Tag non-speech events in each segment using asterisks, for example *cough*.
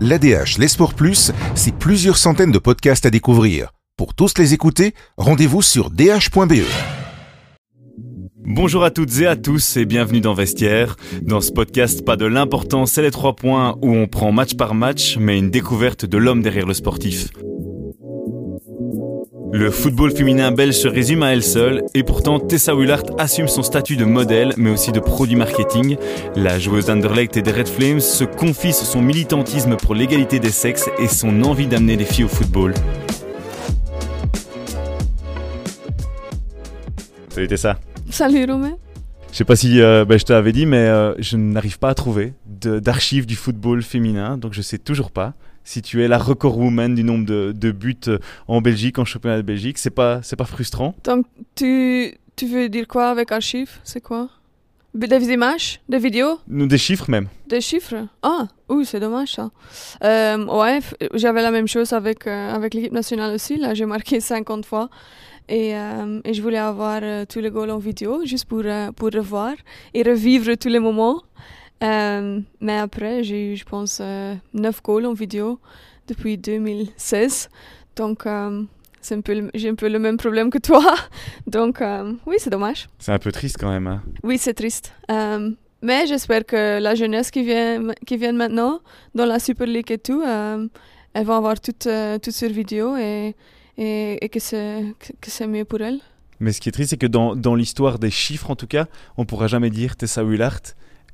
L'ADH, les sports plus, c'est plusieurs centaines de podcasts à découvrir. Pour tous les écouter, rendez-vous sur dh.be. Bonjour à toutes et à tous et bienvenue dans Vestiaire. Dans ce podcast, pas de l'important, c'est les trois points où on prend match par match, mais une découverte de l'homme derrière le sportif. Le football féminin belge se résume à elle seule et pourtant Tessa Willard assume son statut de modèle mais aussi de produit marketing. La joueuse d'Anderlecht et des Red Flames se confie sur son militantisme pour l'égalité des sexes et son envie d'amener les filles au football. Salut Tessa. Salut Romain. Je sais pas si euh, ben, je t'avais dit mais euh, je n'arrive pas à trouver d'archives du football féminin donc je sais toujours pas si tu es la record woman du nombre de, de buts euh, en Belgique, en championnat de Belgique. C'est pas, c'est pas frustrant Donc, tu, tu veux dire quoi avec archives C'est quoi? Des images Des vidéos? Des chiffres même. Des chiffres? Ah, oui, c'est dommage ça. Euh, ouais, j'avais la même chose avec, euh, avec l'équipe nationale aussi. Là, j'ai marqué *laughs* 50 fois. Et, euh, et, je voulais avoir tous les goals en vidéo, juste pour, pour revoir et revivre tous les moments. Euh, mais après, j'ai eu, je pense, euh, 9 goals en vidéo depuis 2016. Donc, euh, c'est un peu, j'ai un peu le même problème que toi. *laughs* Donc, euh, oui, c'est dommage. C'est un peu triste quand même. Hein. Oui, c'est triste. Mais j'espère que la jeunesse qui vient, qui vient maintenant, dans la Super League et tout, elles vont avoir tout, tout sur vidéo et, et, et que c'est, que c'est mieux pour elles. Mais ce qui est triste, c'est que dans, dans l'histoire des chiffres, en tout cas, on pourra jamais dire Tessa Willard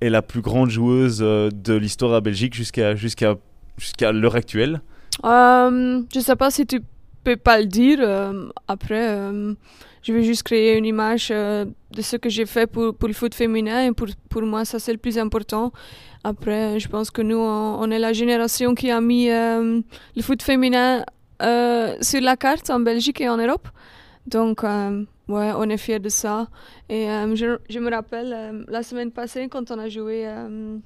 est la plus grande joueuse de l'histoire à Belgique jusqu'à jusqu'à jusqu'à l'heure actuelle euh, Je sais pas si tu peux pas le dire. Euh, après, euh, je vais juste créer une image euh, de ce que j'ai fait pour, pour le foot féminin et pour, pour moi, ça c'est le plus important. Après, je pense que nous, on, on est la génération qui a mis le foot féminin sur la carte en Belgique et en Europe. Donc, Ouais, on est fiers de ça. Et euh, je, me rappelle euh, la semaine passée quand on a joué euh,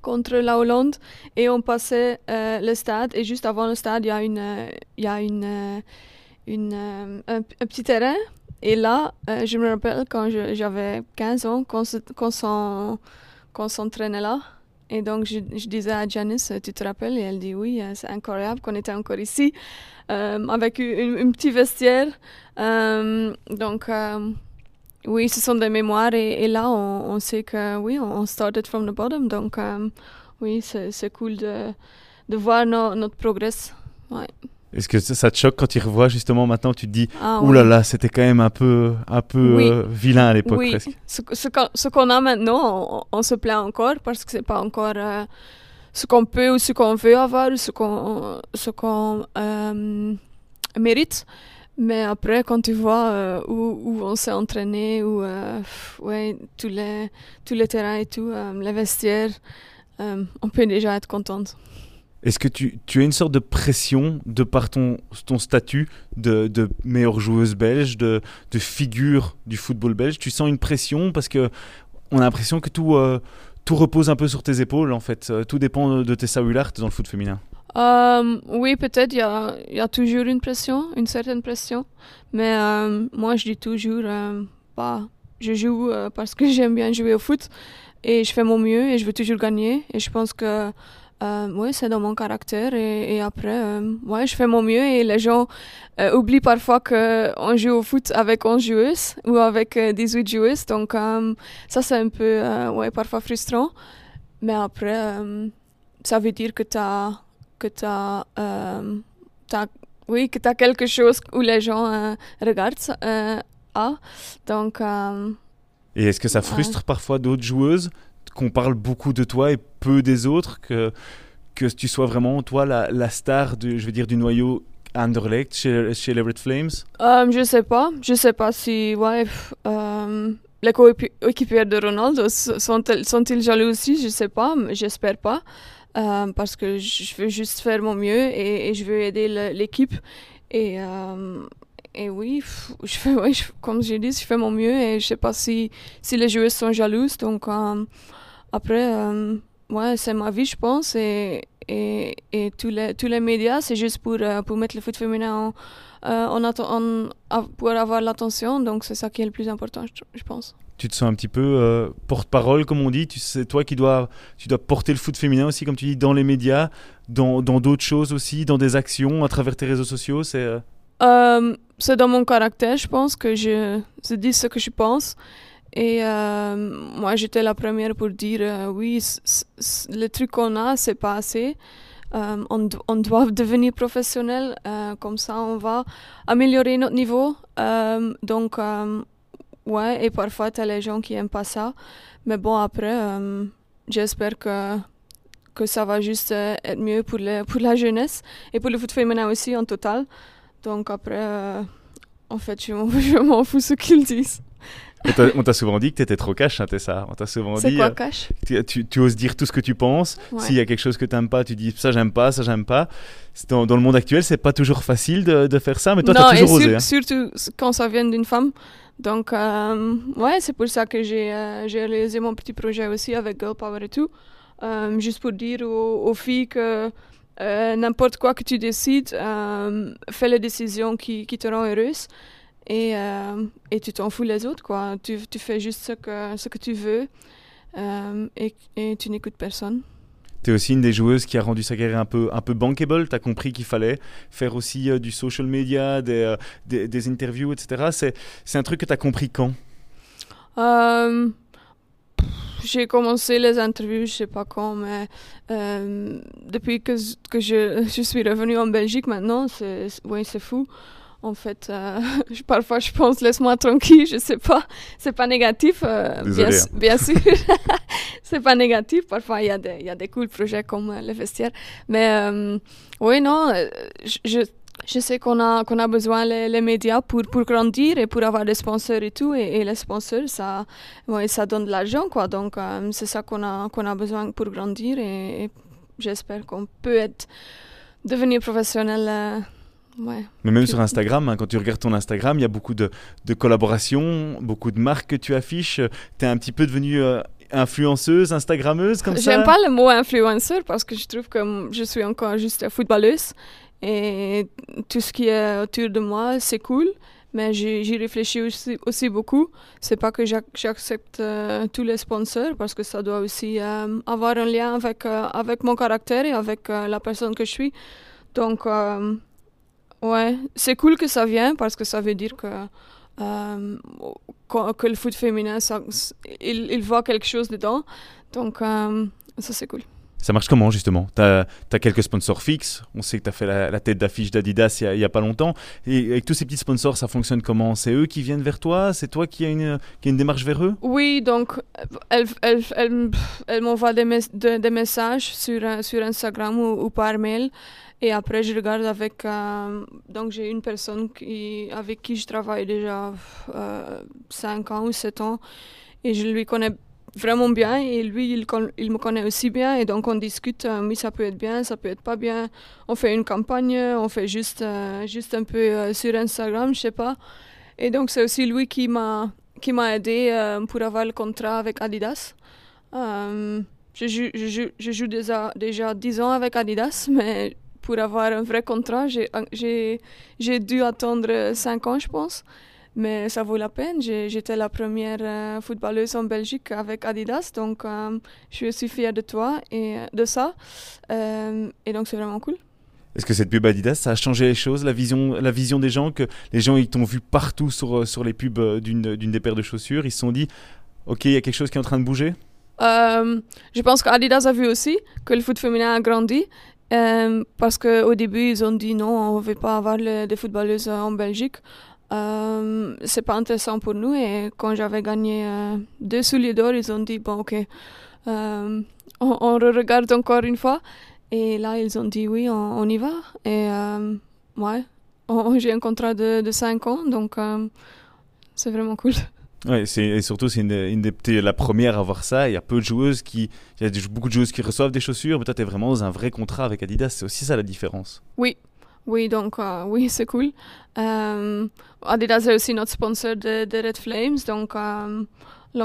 contre la Hollande et on passait le stade et juste avant le stade il y a une il y a une, une un, un, petit terrain et là je me rappelle quand j'avais 15 ans qu'on s'entraînait là et donc, je, disais à Janice, tu te rappelles? Et elle dit oui, c'est incroyable qu'on était encore ici, euh, avec une, une petite vestiaire. Euh, donc, euh, oui, ce sont des mémoires. Et, là, on, sait que oui, on started from the bottom. Donc, oui, c'est cool de, voir no, notre progrès. Ouais. Est-ce que ça te choque quand tu revois justement maintenant tu te dis ah, ouh là là c'était quand même un peu un peu oui. euh, vilain à l'époque oui. presque. Ce, ce qu'on qu a maintenant on, on, se plaint encore parce que c'est pas encore euh, ce qu'on peut ou ce qu'on veut avoir ou ce qu'on ce qu'on euh, mérite. Mais après quand tu vois euh, où, où, on s'est entraîné ou ouais tous les tous les terrains et tout les vestiaires on peut déjà être contente. Est-ce que tu, as une sorte de pression de par ton, statut de, meilleure joueuse belge, de, figure du football belge? Tu sens une pression parce que on a l'impression que tout, euh, repose un peu sur tes épaules en fait. Euh, tout dépend de Tessa Willard dans le foot féminin. Um, oui, peut-être il y a, toujours une pression, une certaine pression. Mais euh, moi, je dis toujours, bah, je joue parce que *laughs* j'aime bien jouer au foot et je fais mon mieux et je veux toujours gagner. Et je pense que euh, oui, c'est dans mon caractère et, et après, euh, ouais, je fais mon mieux et les gens euh, oublient parfois qu'on joue au foot avec 11 joueuses ou avec 18 joueuses. Donc, ça, c'est un peu, ouais, parfois frustrant. Mais après, ça veut dire que tu as, que as, as, oui, que as quelque chose où les gens regardent. ah, donc... et est-ce que ça frustre parfois d'autres joueuses qu'on parle beaucoup de toi et peu des autres, que, que tu sois vraiment, toi, la, star, de, je veux dire, du noyau Anderlecht chez, les Red Flames? Um, Je sais pas. Je sais pas si ouais, um, les coéquipiers de Ronaldo sont-ils sont jaloux aussi? Je sais pas. J'espère pas. Um, parce que je veux juste faire mon mieux et, je veux aider l'équipe. Et, et oui, je fais, *laughs* je, comme j'ai dit, je fais mon mieux et je sais pas si, si les joueurs sont jalouses. Donc, après, euh, ouais, c'est ma vie, je pense. Et, et, et tous, les, tous les médias, c'est juste pour, euh, pour mettre le foot féminin en, euh, en, pour avoir l'attention. Donc c'est ça qui est le plus important, je, je pense. Tu te sens un petit peu euh, porte-parole, comme on dit. Tu c'est toi qui dois, tu dois porter le foot féminin aussi, comme tu dis, dans les médias, dans dans d'autres choses aussi, dans des actions, à travers tes réseaux sociaux. C'est euh, Euh, c'est dans mon caractère, je pense, que je, je dis ce que je pense. Et euh, moi, j'étais la première pour dire euh, oui, le truc qu'on a, c'est pas assez. Euh, on, do- on doit *laughs* devenir professionnel, comme ça on va améliorer notre niveau. Donc, ouais, et parfois, tu as les gens qui aiment pas ça. Mais bon, après, j'espère que, que ça va juste être mieux pour, le, pour la jeunesse et pour le foot féminin aussi en total. Donc après, en fait, *laughs* je m'en fous ce qu'ils disent. On t'a- souvent dit que t'étais trop cash, hein, t'es ça. On t'a souvent C'est dit. quoi, euh, cash? tu, tu- tu oses dire tout ce que tu penses. Ouais. S'il y a quelque chose que t'aimes pas, tu dis ça j'aime pas, ça j'aime pas. C'est Dans, dans le monde actuel, c'est pas toujours facile de, de faire ça, mais toi t'as et toujours osé. sur- hein. surtout quand ça vient d'une femme. Donc, euh, ouais, c'est pour ça que j'ai, euh, réalisé mon petit projet aussi avec Girl Power et tout. Euh, juste pour dire aux, aux filles que n'importe quoi que tu décides, fais les décisions qui, qui te rendent heureuse. Et, euh, et tu t'en fous les autres, quoi. Tu, tu fais juste ce que, ce que tu veux euh, et, et tu n'écoutes personne. T'es aussi une des joueuses qui a rendu sa carrière un peu, un peu bankable. T'as compris qu'il fallait faire aussi euh, du social media, des, des, des interviews, etc. C'est, c'est un truc que t'as compris quand? J'ai commencé les interviews, je sais pas quand, mais euh, depuis que, que je, je suis revenue en Belgique maintenant, c'est ouais, c'est fou. En fait, euh, *laughs* je- parfois je pense laisse-moi tranquille, je sais pas, c'est pas négatif, euh, bien, hein. bien sûr, *laughs* c'est pas négatif. Parfois il y a des il y a des cool projets comme euh, le vestiaire, mais euh, oui non, je, je sais qu'on a, qu'on a besoin les, les médias pour, pour grandir et pour avoir des sponsors et tout. Et, et les sponsors, ça, ouais, ça donne de l'argent, quoi. Donc, c'est ça qu'on a, qu'on a besoin pour grandir. Et, et j'espère qu'on peut être, devenir professionnel. Ouais. Mais même Tu- sur Instagram, hein, quand tu regardes ton Instagram, il y a beaucoup de, de collaborations, beaucoup de marques que tu affiches. T'es un petit peu devenue euh, influenceuse, Instagrammeuse comme ça J'aime pas le mot influenceur parce que je trouve que je suis encore juste footballeuse. Et tout ce qui est autour de moi, c'est cool. Mais j'y réfléchis aussi, aussi beaucoup. C'est pas que j'ac- j'accepte euh, tous les sponsors parce que ça doit aussi euh, avoir un lien avec, avec mon caractère et avec la personne que je suis. Donc, euh, ouais, c'est cool que ça vienne parce que ça veut dire que, euh, que, le foot féminin, il, il voit quelque chose dedans. Donc, euh, ça, c'est cool. Ça marche comment justement? T'as as quelques sponsors fixes. On sait que t'as fait la, tête d'affiche d'Adidas il y a- pas longtemps. Et avec tous ces petits sponsors, ça fonctionne comment? C'est eux qui viennent vers toi? C'est toi qui as une, une démarche vers eux? Oui, donc euh, elle, elle, elle, elle m'envoie des, des messages sur, euh, sur Instagram ou, par mail. Et après, je regarde avec. euh, donc, j'ai une personne qui, avec qui je travaille déjà 5 ans ou 7 ans. Et je lui connais vraiment bien. Et lui, il, me connaît aussi bien. Et donc, on discute. euh, oui, ça peut être bien, ça peut être pas bien. On fait une campagne, on fait juste, euh, juste un peu euh, sur Instagram, je sais pas. Et donc, c'est aussi lui qui m'a qui m'a aidé euh, pour avoir le contrat avec Adidas. Je, joue, déjà, déjà 10 ans avec Adidas, mais pour avoir un vrai contrat, j'ai j'ai dû attendre 5 ans, je pense. Mais ça vaut la peine. J'étais la première euh, footballeuse en Belgique avec Adidas, donc euh, je suis fière de toi et de ça. Euh, et donc c'est vraiment cool. Est-ce que cette pub Adidas, ça a changé les choses, la vision, la vision des gens, que les gens ils t'ont vu partout sur, euh, sur les pubs euh, d'une d'une des paires de chaussures, ils se sont dit, ok, il y a quelque chose qui est en train de bouger? Euh, je pense qu'Adidas a vu aussi que le foot féminin a grandi. euh, parce qu'au début, ils ont dit non, on ne veut pas avoir le- des footballeuses en Belgique. Euh, c'est pas intéressant pour nous. Et quand j'avais gagné euh, deux souliers d'or, ils ont dit bon, ok, euh, on, on regarde encore une fois. Et là, ils ont dit oui, on, on y va. Et euh, ouais, *laughs* j'ai un contrat de, de 5 ans, donc c'est vraiment cool. Ouais, et surtout c'est une, une des la première à avoir ça. Il y a peu de joueuses qui, il y a beaucoup de joueuses qui reçoivent des chaussures, mais toi t'es vraiment dans un vrai contrat avec Adidas. C'est aussi ça la différence. Oui, donc euh, oui, *laughs* c'est cool. Euh, Adidas est aussi notre sponsor de, Red Flames, donc euh,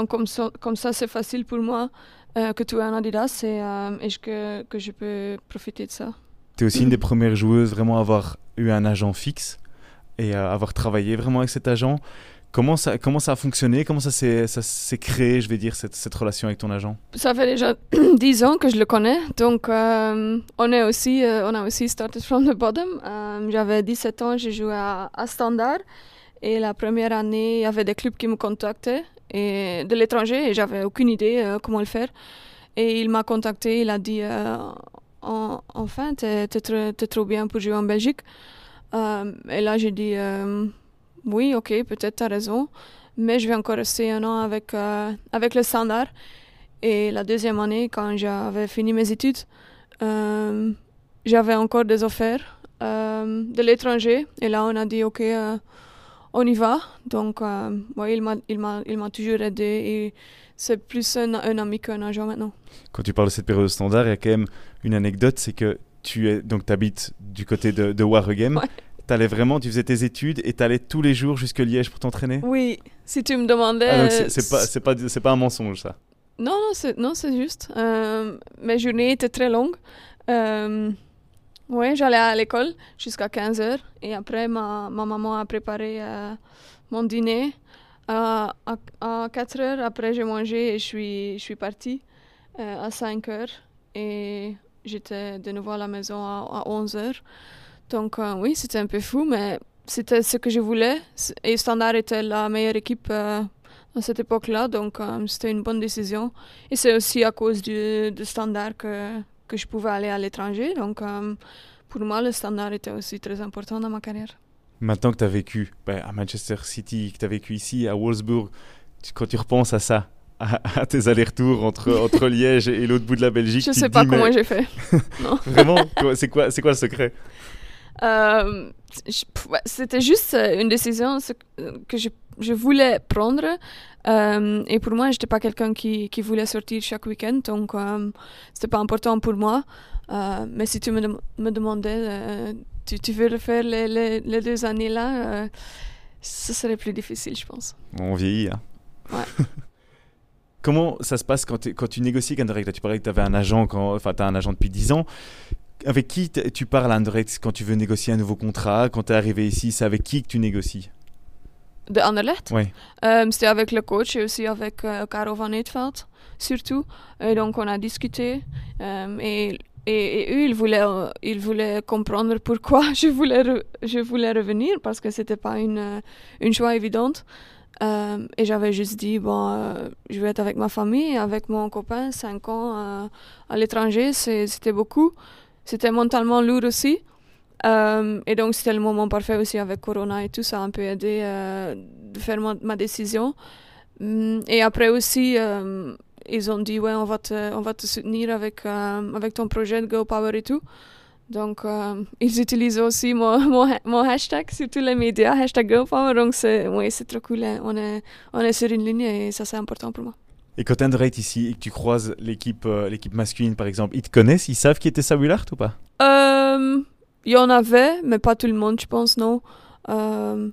comme ça, comme ça c'est facile pour moi euh, que tu aies un Adidas et, et que, que je peux profiter de ça. Tu es aussi une des premières joueuses vraiment à avoir eu un agent fixe et à avoir travaillé vraiment avec cet agent. Comment ça, comment ça a fonctionné? Comment ça s'est créé, je vais dire, cette, cette relation avec ton agent? Ça fait déjà *clears throat* 10 ans que je le connais, donc euh, on, est aussi, euh, on a aussi started from the bottom. Euh, J'avais 17 ans, j'ai joué à, Standard et la première année, il y avait des clubs qui me contactaient et, de l'étranger et j'avais aucune idée euh, comment le faire. Et il m'a contacté, il a dit En- Enfin, t'es trop, t'es trop bien pour jouer en Belgique. Et là, j'ai dit Oui, ok, peut-être t'as raison, mais je vais encore rester un an avec, euh, avec le Standard. Et la deuxième année, quand j'avais fini mes études, euh, j'avais encore des offres euh, de l'étranger. Et là, on a dit, OK, on y va. Donc, ouais, il m'a toujours aidé. Et c'est plus un, un ami qu'un agent maintenant. Quand tu parles de cette période standard, il y a quand même une anecdote, c'est que tu es donc habites du côté de, de Waregem. Ouais. T'allais vraiment, tu faisais tes études et t'allais tous les jours jusque Liège pour t'entraîner? Oui, si tu me demandais... Ah, c'est pas, c'est pas, c'est pas un mensonge ça? Non, non, c'est, non, c'est juste. Euh, mes journées étaient très longues. Euh, oui, j'allais à l'école jusqu'à 15 heures. Et après, ma, ma maman a préparé euh, mon dîner. Euh, à, à 4 heures, après, j'ai mangé et je suis, je suis partie euh, à 5 heures. Et j'étais de nouveau à la maison à, à 11 heures. Donc, euh, oui, c'était un peu fou, mais c'était ce que je voulais. Et Standard était la meilleure équipe euh, à cette époque-là, donc euh, c'était une bonne décision. Et c'est aussi à cause du, du standard que, que je pouvais aller à l'étranger, donc pour moi, le standard était aussi très important dans ma carrière. Maintenant que tu as vécu ben, à Manchester City, que tu as vécu ici à Wolfsburg, tu- quand tu repenses à ça, à, tes allers-retours entre, *laughs* entre Liège et l'autre bout de la Belgique, Je tu sais pas dis, comment mais j'ai fait. *laughs* Vraiment C'est quoi, c'est quoi le secret? Euh, c'était juste euh, une décision euh, que je, je voulais prendre. Euh, et pour moi, je n'étais pas quelqu'un qui, qui voulait sortir chaque week-end, donc euh, c'était pas important pour moi. Mais si tu me, me demandais, tu, tu veux refaire les, les, les deux années-là, ce serait plus difficile, je pense. On vieillit, hein Ouais. *laughs* Comment ça se passe quand, quand tu négocies avec Anderlecht Là, Tu parlais que tu avais un agent, quand, enfin, tu as un agent depuis 10 ans. Avec qui tu parles Anderlecht quand tu veux négocier un nouveau contrat Quand tu es arrivé ici, c'est avec qui que tu négocies? De Anderlecht? Ouais. Euh, C'était avec le coach et aussi avec euh, Caro van Eetveld, surtout. Et donc, on a discuté. euh, et, et, et eux, ils voulaient, euh, ils voulaient comprendre pourquoi *laughs* je voulais, re- je voulais revenir, parce que c'était pas une, euh, une choix évidente. Euh, et j'avais juste dit, bon, euh, je vais être avec ma famille, avec mon copain, 5 ans euh, à l'étranger, c'était beaucoup. C'était mentalement lourd aussi. Euh, et donc, c'était le moment parfait aussi avec Corona et tout, ça a un peu aidé euh, de faire ma, décision. Hum, Et après aussi, euh, ils ont dit, ouais, on va te, on va te soutenir avec, euh, avec ton projet de Go Power et tout. Donc, euh, ils utilisent aussi mon, *laughs* mon, mon hashtag sur tous les médias, hashtag Go Power. Donc, c'est ouais, c'est trop cool. hein. On est, on est sur une ligne et ça, c'est important pour moi. Et quand tu Anderlecht ici et que tu croises l'équipe euh, l'équipe masculine, par exemple, ils te connaissent Ils savent qui était Sabulart ou pas? Euh, Il y en avait, mais pas tout le monde, je pense, non. Euh,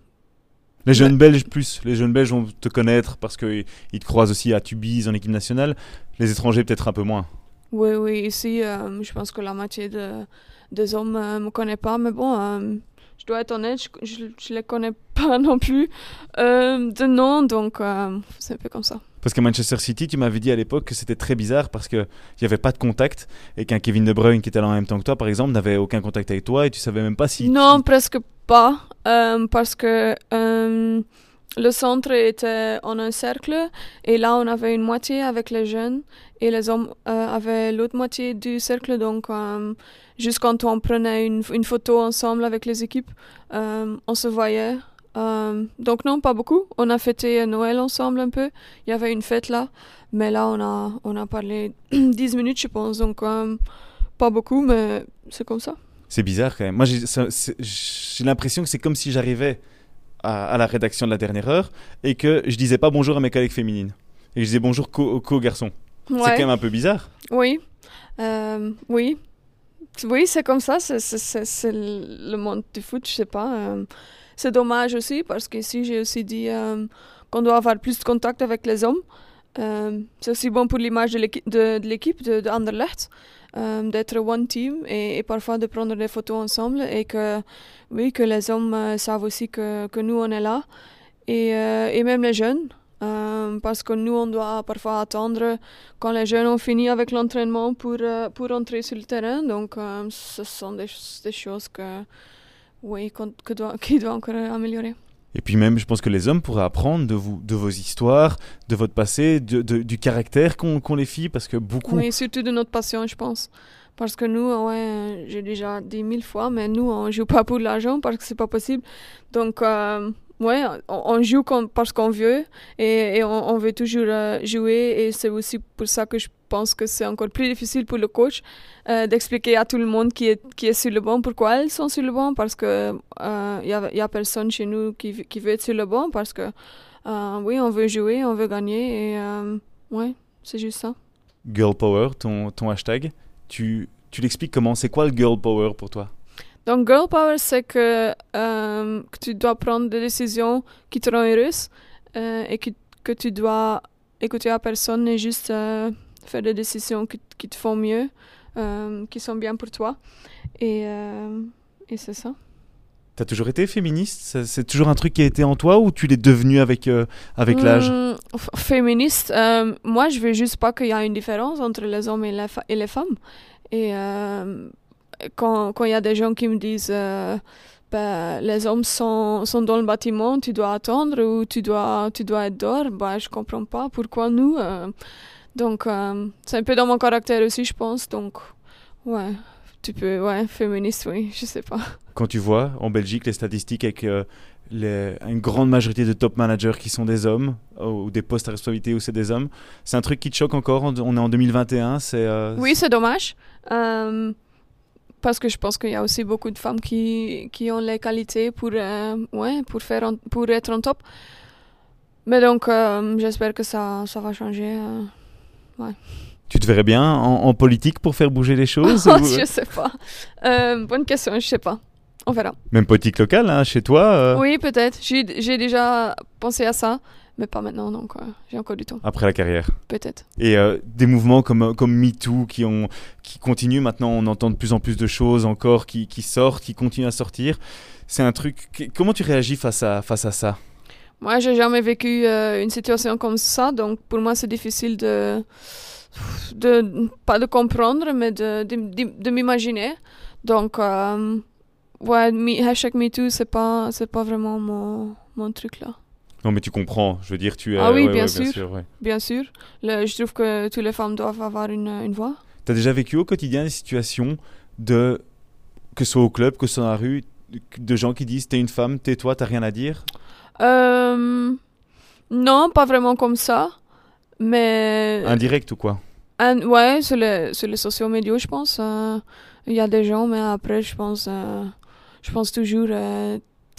Les jeunes Belges plus. Les jeunes Belges vont te connaître parce qu'ils ils te croisent aussi à Tubize en équipe nationale. Les étrangers, peut-être un peu moins. Oui, oui, ici, je pense que la moitié de- des hommes ne me connaissent pas, mais bon, je dois être honnête, je ne les connais *laughs* pas non plus euh, de nom, donc euh, c'est un peu comme ça. Parce qu'à Manchester City, tu m'avais dit à l'époque que c'était très bizarre parce qu'il n'y avait pas de contact et qu'un Kevin De Bruyne qui était là en même temps que toi, par exemple, n'avait aucun contact avec toi et tu savais même pas si. Non, presque pas, euh, parce que euh, le centre était en un cercle, et là, on avait une moitié avec les jeunes, et les hommes euh, avaient l'autre moitié du cercle, donc euh, juste quand on prenait une, une photo ensemble avec les équipes, euh, on se voyait. Euh, donc non, pas beaucoup. On a fêté Noël ensemble un peu. Il y avait une fête là, mais là on a on a parlé *clears throat* 10 minutes je pense, donc pas beaucoup, mais c'est comme ça. C'est bizarre quand même. Moi, j'ai l'impression que c'est comme si j'arrivais à, à la rédaction de la dernière heure et que je disais pas bonjour à mes collègues féminines. Et que je disais bonjour qu'aux garçons. C'est quand même un peu bizarre. Oui, Euh, oui, oui, c'est comme ça. C'est, le monde du foot, je sais pas. euh, c'est dommage aussi parce qu'ici j'ai aussi dit euh, qu'on doit avoir plus de contact avec les hommes. C'est aussi bon pour l'image de l'équipe de, de, de, de Anderlecht, euh, d'être one team et, parfois de prendre des photos ensemble et que, oui, que les hommes euh, savent aussi que, que, nous on est là et, euh, et même les jeunes. Euh, parce que nous, on doit parfois attendre quand les jeunes ont fini avec l'entraînement pour, euh, pour entrer sur le terrain. Donc, ce sont des, choses que, oui, que doit, *laughs* qui doivent encore améliorer. Et puis même, je pense que les hommes pourraient apprendre de, vous, de vos histoires, de votre passé, du caractère qu'ont qu les filles, parce que beaucoup... Oui, surtout de notre passion, je pense. Parce que nous, ouais, j'ai déjà dit mille fois, mais nous, on joue pas pour l'argent parce que c'est pas possible. Donc, euh, ouais, on, joue parce qu'on veut et, on, veut toujours euh, jouer. Et c'est aussi pour ça que je pense que c'est encore plus difficile pour le coach euh, d'expliquer à tout le monde qui est, qui est sur le banc pourquoi ils sont sur le banc. Parce que il euh, y, a, a personne chez nous qui, qui veut être sur le banc parce que, euh, oui, on veut jouer, on veut gagner. Et ouais, c'est juste ça. Girl Power, ton, ton hashtag, tu, tu l'expliques comment? C'est quoi le Girl Power pour toi? Donc, girl power, c'est que, euh, que, tu dois prendre des décisions qui te rendent heureuse euh, et que, que, tu dois écouter la personne et juste euh, faire des décisions qui, qui, te font mieux, qui sont bien pour toi. Et, et c'est ça. T'as toujours été féministe? C'est toujours un truc qui a été en toi ou tu l'es devenu avec, avec mmh, l'âge Féministe, moi je veux juste pas qu'il y ait une différence entre les hommes et les, et les femmes. Et quand il y a des gens qui me disent euh, ben, les hommes sont, sont dans le bâtiment, tu dois attendre ou tu dois, tu dois être dehors, ben, je comprends pas pourquoi nous. Euh, donc, euh, c'est un peu dans mon caractère aussi, je pense. Donc, ouais, tu peux, ouais, féministe, oui, je sais pas. Quand tu vois en Belgique les statistiques avec les, une grande majorité de top managers qui sont des hommes, ou des postes à responsabilité où c'est des hommes, c'est un truc qui te choque encore On est en 2021, c'est. oui, c'est dommage. Parce que je pense qu'il y a aussi beaucoup de femmes qui, qui ont les qualités pour, euh, ouais, pour, faire en, pour être en top. Mais donc, euh, j'espère que ça, ça va changer. Euh, ouais. Tu te verrais bien en, en, politique pour faire bouger les choses *laughs* ou... Je sais pas. bonne question, je sais pas. On verra. Même politique locale, hein, chez toi Oui, peut-être. J'ai déjà pensé à ça mais pas maintenant, donc euh, j'ai encore du temps. Après la carrière Peut-être. Et euh, des mouvements comme, comme MeToo qui, ont, qui continuent, maintenant on entend de plus en plus de choses encore qui, qui sortent, qui continuent à sortir. C'est un truc. Comment tu réagis face à, face à ça? Moi, j'ai jamais vécu euh, une situation comme ça, donc pour moi c'est difficile de, de. pas de comprendre, mais de, de, de, de m'imaginer. Donc, euh, ouais, me, hashtag MeToo, c'est pas, pas vraiment mon, mon truc là. Non, mais tu comprends. Je veux dire, tu es. Ah oui, ouais, bien, ouais, sûr. bien, sûr. Ouais. Bien sûr. Le, je trouve que toutes les femmes doivent avoir une, une voix. Tu as déjà vécu au quotidien des situations de. que ce soit au club, que ce soit dans la rue, de gens qui disent T'es une femme, tais-toi, t'as rien à dire? Euh, Non, pas vraiment comme ça. Mais. Indirect ou quoi? Un, Ouais, sur les, sur les sociaux médias, je pense. Euh, il y a des gens, mais après, je pense. Euh, je pense toujours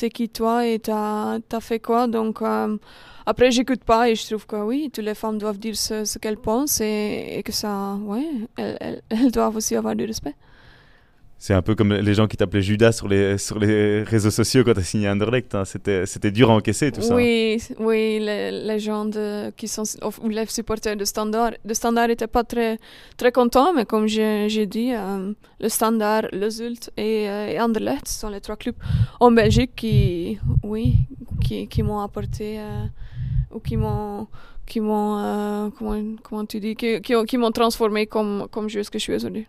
t'es qui toi et t'as as fait quoi? Donc euh, après, j'écoute pas et je trouve que oui, toutes les femmes doivent dire ce, qu'elles pensent et, et, que ça, ouais, elles, elles, elles, doivent aussi avoir du respect. C'est un peu comme les gens qui t'appelaient Judas sur les, sur les réseaux sociaux quand tu as signé Anderlecht. Hein. C'était dur à encaisser tout ça. Oui, oui les, gens qui sont, ou les supporters de Standard, de Standard n'étaient pas très, très contents, mais comme j'ai dit, euh, le Standard, le Zult et, euh, et, Anderlecht sont les trois clubs en Belgique qui, oui, qui, qui m'ont apporté euh, ou qui m'ont qui m'ont euh, comment, comment tu dis qui, qui, qui m'ont transformé comme, comme je suis aujourd'hui.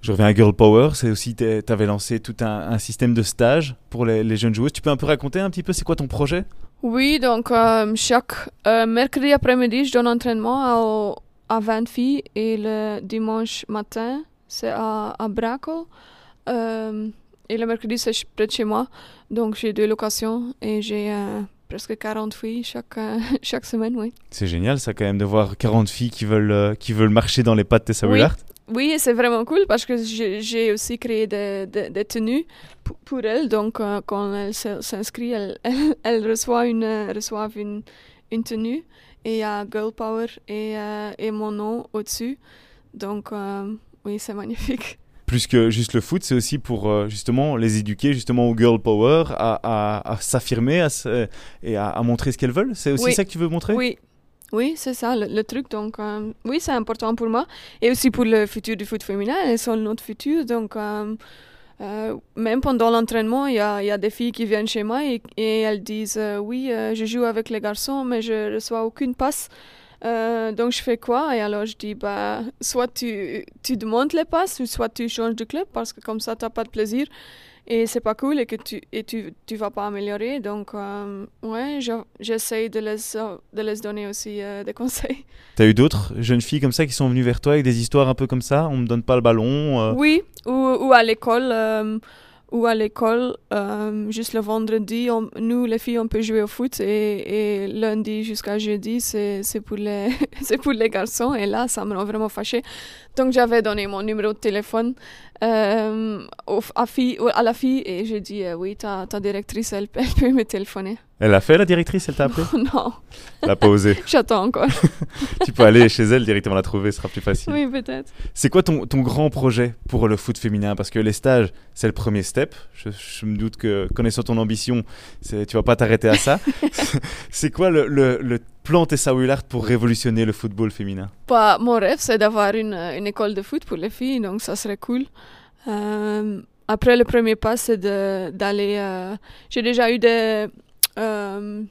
Je reviens à Girl Power, c'est aussi, tu avais lancé tout un, système de stage pour les, jeunes joueuses. Tu peux un peu raconter un petit peu, c'est quoi ton projet? Oui, donc euh, chaque euh, mercredi après-midi, je donne entraînement à, à 20 filles et le dimanche matin, c'est à, à Brakel. Euh, et le mercredi, c'est près de chez moi. Donc j'ai deux locations et j'ai presque 40 filles chaque, *laughs* chaque semaine, oui. C'est génial ça quand même de voir 40 filles qui veulent, qui veulent marcher dans les pas de Tessa oui. Oui, c'est vraiment cool parce que j'ai aussi créé des, des, des tenues pour, pour elles. Donc, euh, quand elles s'inscrivent, elles, *laughs* elles, elles, reçoivent, une, reçoivent une, une tenue et il y a Girl Power et, euh, et mon nom au-dessus. Donc, euh, oui, c'est magnifique. Plus que juste le foot, c'est aussi pour euh, justement les éduquer justement au girl power, à, à- à s'affirmer à et à, montrer ce qu'elles veulent. C'est aussi Oui. ça que tu veux montrer? Oui, oui, c'est ça le, le truc. Donc, euh, oui, c'est important pour moi. Et aussi pour le futur du foot féminin. Elles sont notre futur. Donc, euh, euh, même pendant l'entraînement, il y a, il y a des filles qui viennent chez moi et, et elles disent Oui, je joue avec les garçons, mais je reçois aucune passe. Euh, donc, je fais quoi? Et alors, je dis bah, Soit tu, tu demandes les passes, ou soit tu changes de club parce que comme ça, tu n'as pas de plaisir. Et c'est pas cool et que tu et tu, tu vas pas améliorer. Donc, euh, ouais, je- j'essaye de les, de les donner aussi euh, des *laughs* conseils. T'as eu d'autres jeunes filles comme ça qui sont venues vers toi avec des histoires un peu comme ça? On me donne pas le ballon. euh, Oui, ou, ou à l'école. Ou à l'école, euh, juste le vendredi, nous, les filles, on peut jouer au foot et, lundi jusqu'à jeudi, c'est pour, les *laughs* pour les garçons. Et là, ça rend vraiment fâchée. Donc, j'avais donné mon numéro de téléphone euh, à, fille, à la fille et j'ai dit euh, Oui, ta, ta directrice, elle, elle peut me téléphoner. Elle a fait la directrice, elle t'a appelé? *laughs* Non, Elle a pas osé. *laughs* j'attends encore. *laughs* tu peux aller chez elle directement la trouver, ce sera plus facile. oui, peut-être. C'est quoi ton, ton grand projet pour le foot féminin? Parce que les stages, c'est le premier step. Je, je me doute que, connaissant ton ambition, tu vas pas t'arrêter à ça. c'est quoi le, le, le plan Tessa Willard pour révolutionner le football féminin? Bah, mon rêve, c'est d'avoir une, école de foot pour les filles, donc ça serait cool. Euh, après, le premier pas, c'est d'aller. euh, J'ai déjà eu des. euh,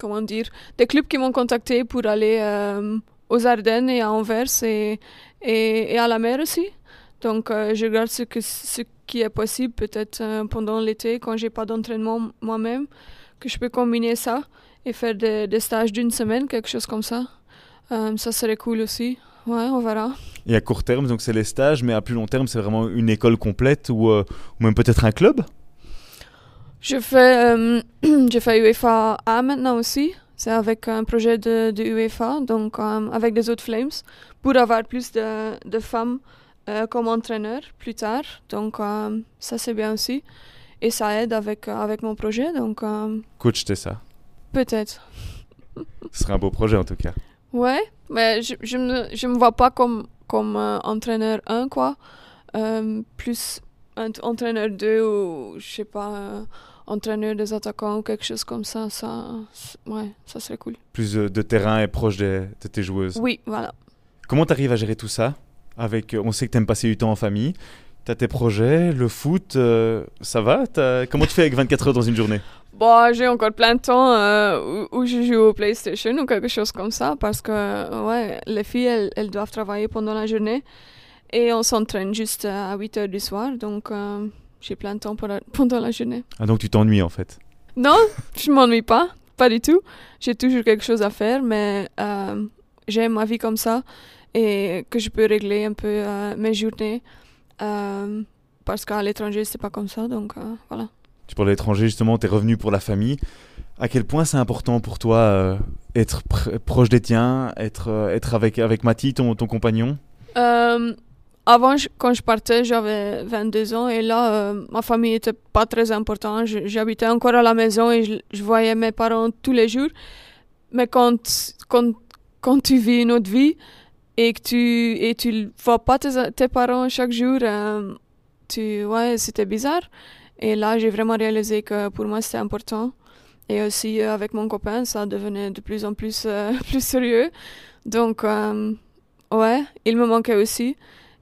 comment dire Des clubs qui m'ont contacté pour aller aux Ardennes et à Anvers et, et, et à la mer aussi. Donc, je regarde ce, ce qui est possible, peut-être pendant l'été, quand j'ai pas d'entraînement moi-même, que je peux combiner ça et faire des, des stages d'une semaine, quelque chose comme ça. Euh, ça serait cool aussi. Ouais, on verra. Et à court terme, donc c'est les stages, mais à plus long terme, c'est vraiment une école complète ou, euh, ou même peut-être un club? Je fais, euh, *clears throat* je fais UEFA A maintenant aussi. C'est avec un projet de, de UEFA, donc avec des autres Flames, pour avoir plus de, de femmes comme entraîneurs plus tard. Donc ça c'est bien aussi. Et ça aide avec, avec mon projet, donc Coach Tessa. Peut-être. Ce serait un beau projet en tout cas. Ouais, mais je, je me, je me vois pas comme, comme euh, entraîneur 1, quoi. Euh, plus un entraîneur 2 ou, je sais pas, euh, entraîneur des attaquants ou quelque chose comme ça. Ça, ouais, ça serait cool. Plus de, de terrain et proche des- de tes joueuses. Oui, voilà. Comment tu arrives à gérer tout ça avec, On sait que tu aimes passer du temps en famille. Tu as tes projets, le foot, ça va? Comment tu fais avec 24 heures dans une journée? Bon, j'ai encore plein de temps euh, où, où je joue au PlayStation ou quelque chose comme ça parce que, ouais, les filles, elles, elles doivent travailler pendant la journée et on s'entraîne juste à 8 heures du soir. Donc, euh, j'ai plein de temps la- *laughs* pendant la journée. Ah, donc tu t'ennuies en fait? Non, je m'ennuie pas, pas du tout. J'ai toujours quelque chose à faire, mais euh, j'aime ma vie comme ça et que je peux régler un peu mes journées parce qu'à l'étranger c'est pas comme ça, donc voilà. Tu parles de l'étranger justement, tes revenus pour la famille. À quel point c'est important pour toi euh, être pr- proche des tiens, être, euh, être avec, avec ton, ton compagnon? Euh, avant, quand je partais, j'avais 22 ans et là, euh, ma famille était pas très importante. J'habitais encore à la maison et je, je voyais mes parents tous les jours. Mais quand, quand, quand tu vis une autre vie et que tu et tu vois pas tes, tes parents chaque jour, tu, ouais, c'était bizarre. Et là, j'ai vraiment réalisé que pour moi, c'était important. Et aussi, euh, avec mon copain, ça devenait de plus en plus, euh, *laughs* plus sérieux. Donc, euh, ouais, il me manquait aussi.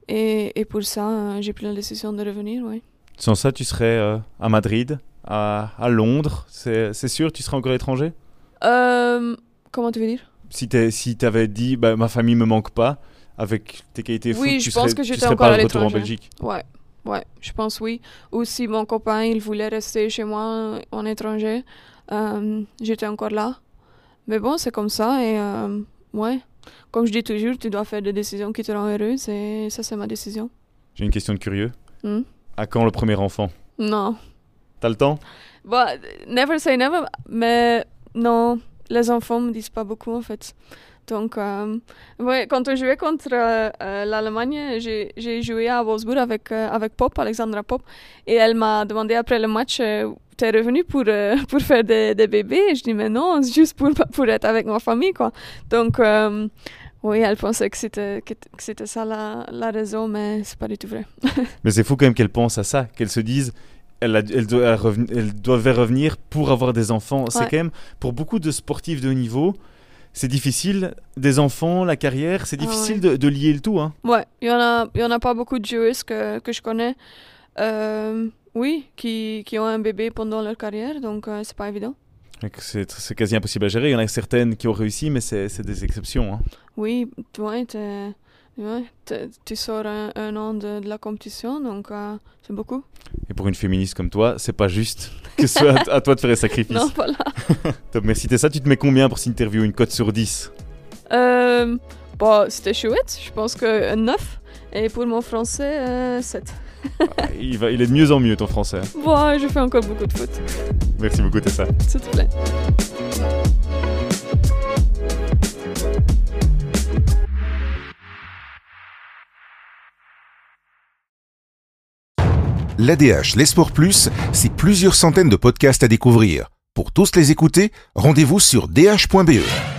Et, et pour ça, euh, j'ai pris la décision de revenir, oui. Sans ça, tu serais à Madrid, à, à Londres, c'est c'est sûr, tu serais encore étranger? Comment tu veux dire? Si tu si avais dit, bah, ma famille me manque pas, avec tes qualités foot, Oui, tu je pense serais, que tu j'étais serais encore pas à retour en. Belgique. Ouais, ouais, je pense oui. Ou si mon copain, il voulait rester chez moi en étranger, euh, j'étais encore là. Mais bon, c'est comme ça et euh, ouais. Comme je dis toujours, tu dois faire des décisions qui te rendent heureuse et ça, c'est ma décision. J'ai une question de curieux. Hmm? À quand le premier enfant? Non. T'as le temps? Bah, never say never, mais non, les enfants me disent pas beaucoup en fait. Donc, euh, ouais, quand on jouait contre euh, euh, l'Allemagne, j'ai joué à Wolfsburg avec, euh, avec Pop, Alexandra Pop, et elle m'a demandé après le match T'es revenu pour, *laughs* pour faire des, des bébés Et Je dis Mais non, c'est juste pour, *laughs* pour être avec ma famille, quoi. Donc, Oui, elle pensait que c'était, que, que c'était ça la, la raison, mais c'est pas du tout vrai. *laughs* Mais c'est fou quand même qu'elle pense à ça, qu'elle se dise, elle, a- elle, doit, elle reven- elle devait revenir pour avoir des enfants. C'est quand même, pour beaucoup de sportifs de haut niveau, c'est difficile. Des enfants, la carrière, c'est Ah difficile ouais. de, de lier le tout. Hein. Ouais, il y en a, y en a pas beaucoup de joueuses que, que je connais, euh, oui, qui, qui ont un bébé pendant leur carrière, donc euh, c'est pas évident. C'est quasi impossible à gérer. Il y en a certaines qui ont réussi, mais c'est des exceptions. hein. Oui, ouais, ouais, tu sors un, un an de, de la compétition, donc euh, c'est beaucoup. Et pour une féministe comme toi, c'est pas juste *laughs* que ce soit à, à toi de faire les sacrifices. Non, voilà. *laughs* Top, merci. T'es ça, tu te mets combien pour cette interview Une cote sur 10 Euh, bon, c'était chouette, je pense que un 9, et pour mon français, euh, 7. Ah, il, va, il est de mieux en mieux, ton français. Bon, je fais encore beaucoup de foot, Merci beaucoup, Tessa. s'il te plaît. L'ADH, les sports plus, c'est plusieurs centaines de podcasts à découvrir. Pour tous les écouter, rendez-vous sur dh.be.